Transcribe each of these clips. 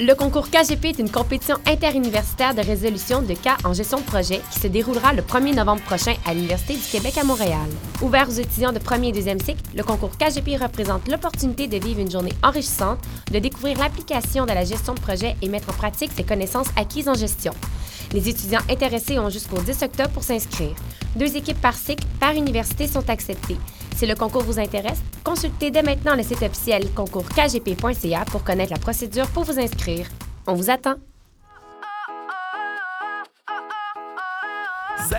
Le concours KGP est une compétition interuniversitaire de résolution de cas en gestion de projet qui se déroulera le 1er novembre prochain à l'Université du Québec à Montréal. Ouvert aux étudiants de premier et deuxième cycle, le concours KGP représente l'opportunité de vivre une journée enrichissante, de découvrir l'application de la gestion de projet et mettre en pratique ses connaissances acquises en gestion. Les étudiants intéressés ont jusqu'au 10 octobre pour s'inscrire. Deux équipes par cycle, par université sont acceptées. Si le concours vous intéresse, consultez dès maintenant le site officiel concourskgp.ca pour connaître la procédure pour vous inscrire. On vous attend!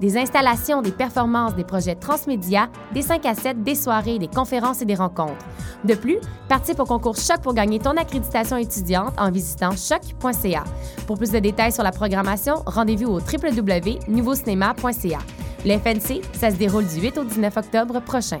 des installations, des performances, des projets transmédia, des 5 à 7, des soirées, des conférences et des rencontres. De plus, participe au concours Choc pour gagner ton accréditation étudiante en visitant choc.ca. Pour plus de détails sur la programmation, rendez-vous au www.nouveaucinéma.ca. Le FNC, ça se déroule du 8 au 19 octobre prochain.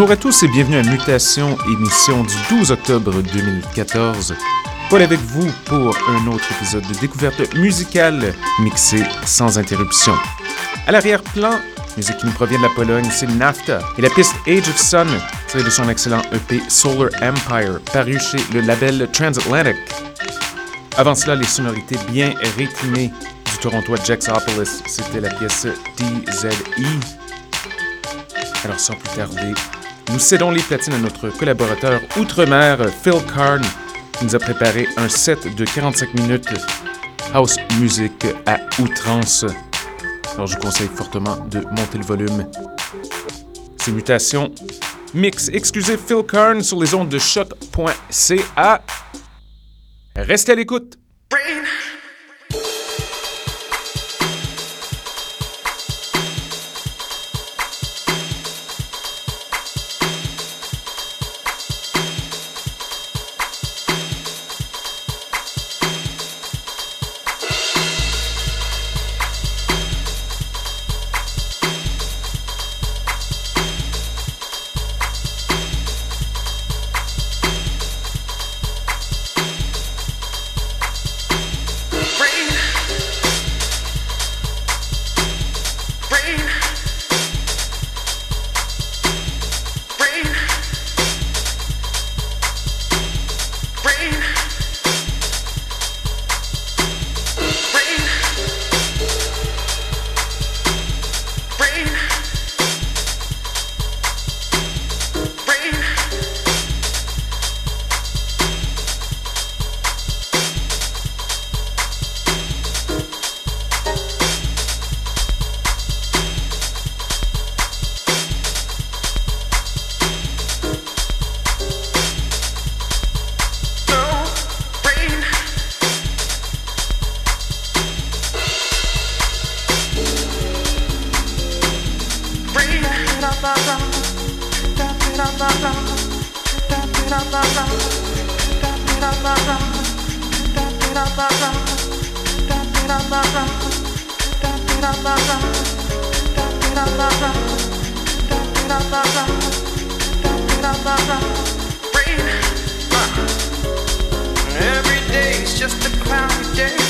Bonjour à tous et bienvenue à Mutation, émission du 12 octobre 2014. Paul avec vous pour un autre épisode de découverte musicale mixée sans interruption. À l'arrière-plan, musique qui nous provient de la Pologne, c'est NAFTA et la piste Age of Sun, tirée de son excellent EP Solar Empire, paru chez le label Transatlantic. Avant cela, les sonorités bien rythmées du Torontois Jaxopolis, c'était la pièce DZE. Alors sans plus tarder, nous cédons les platines à notre collaborateur outre-mer Phil Karn, qui nous a préparé un set de 45 minutes house music à outrance. Alors je vous conseille fortement de monter le volume. Ces mutations mix exclusif Phil Karn sur les ondes de choc.ca. Restez à l'écoute. Every day's just a cloudy day.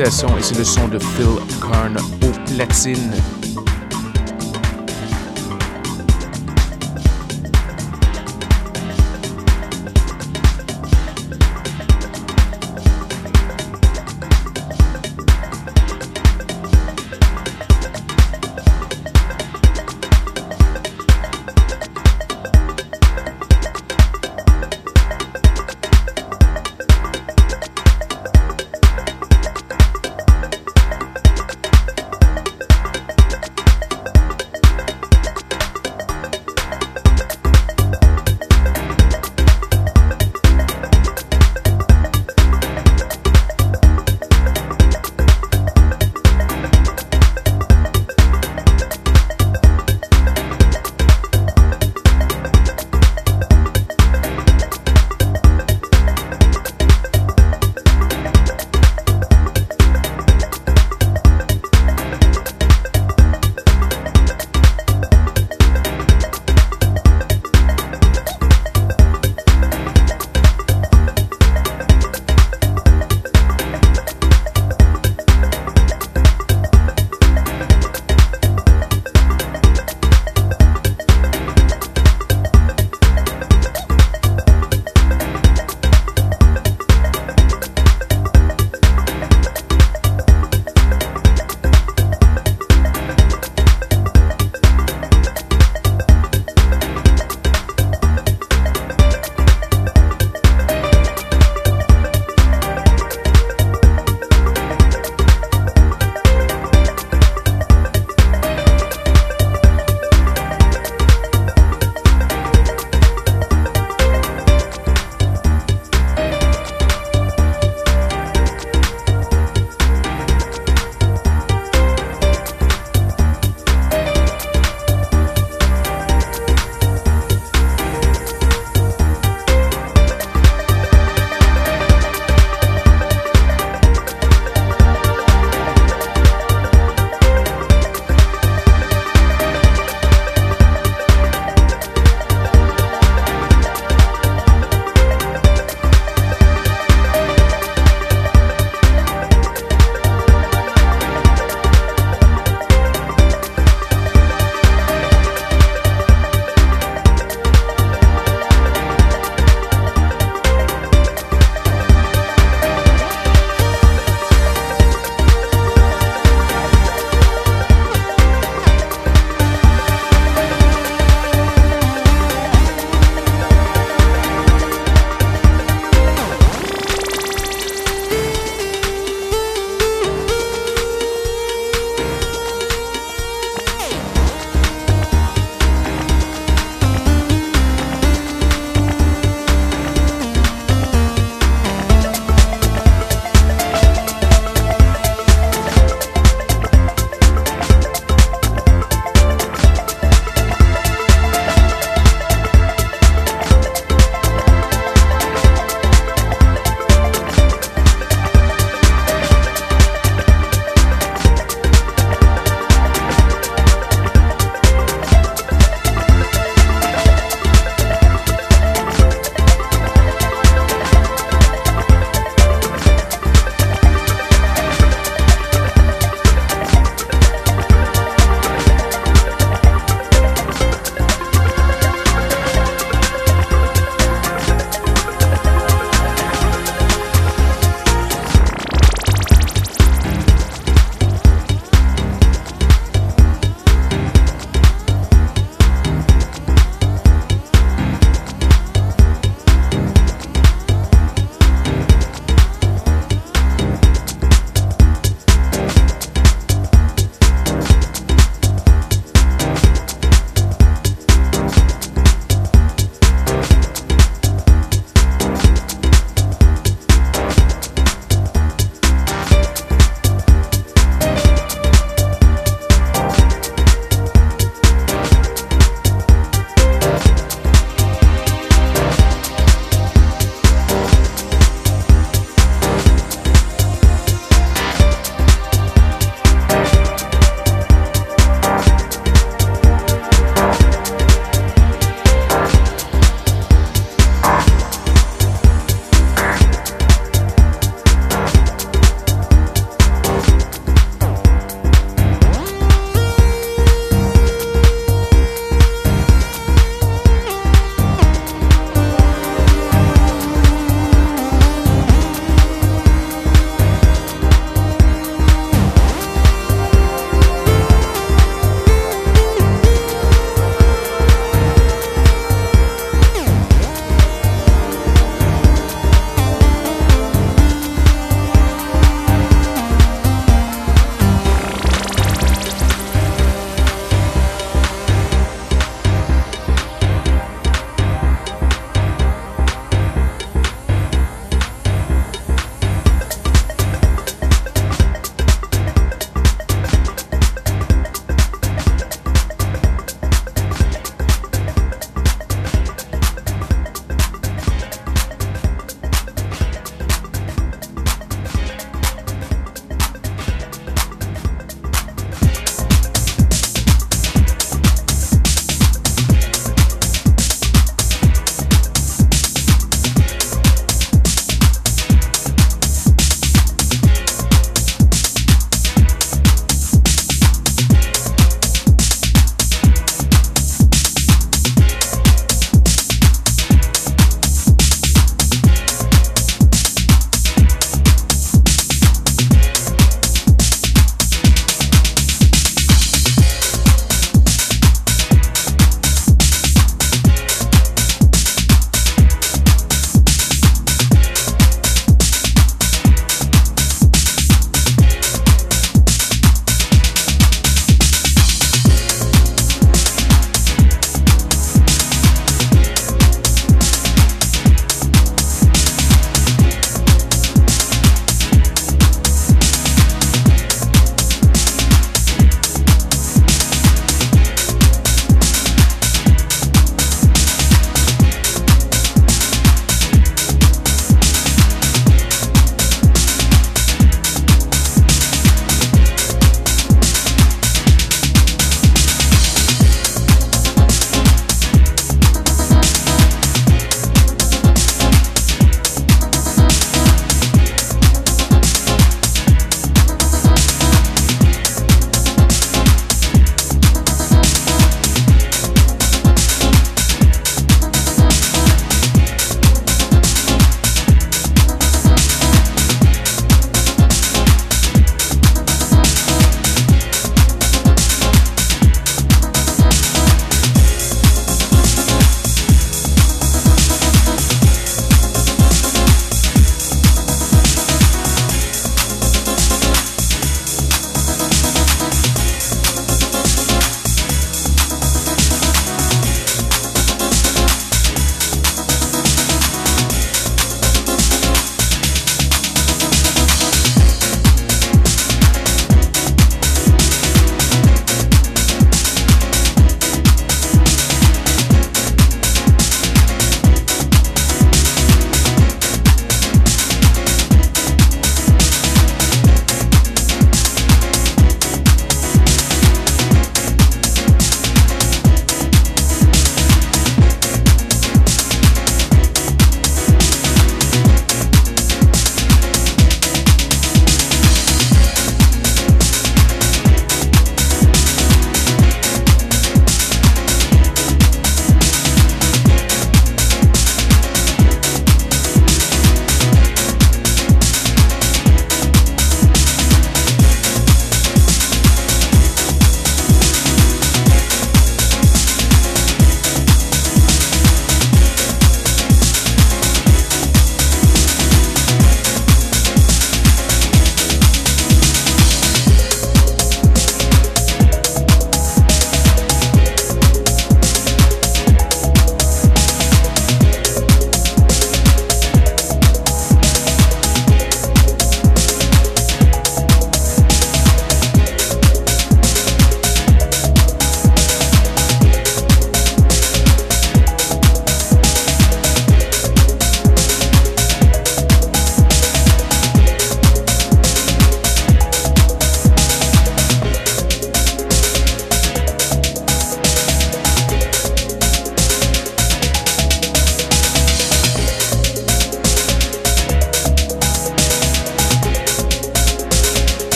et c'est le son de Phil Karn au platine.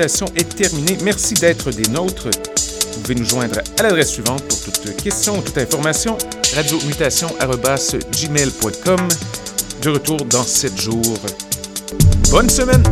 Est terminé. Merci d'être des nôtres. Vous pouvez nous joindre à l'adresse suivante pour toute question ou toute information radiomutation.gmail.com. De retour dans 7 jours. Bonne semaine!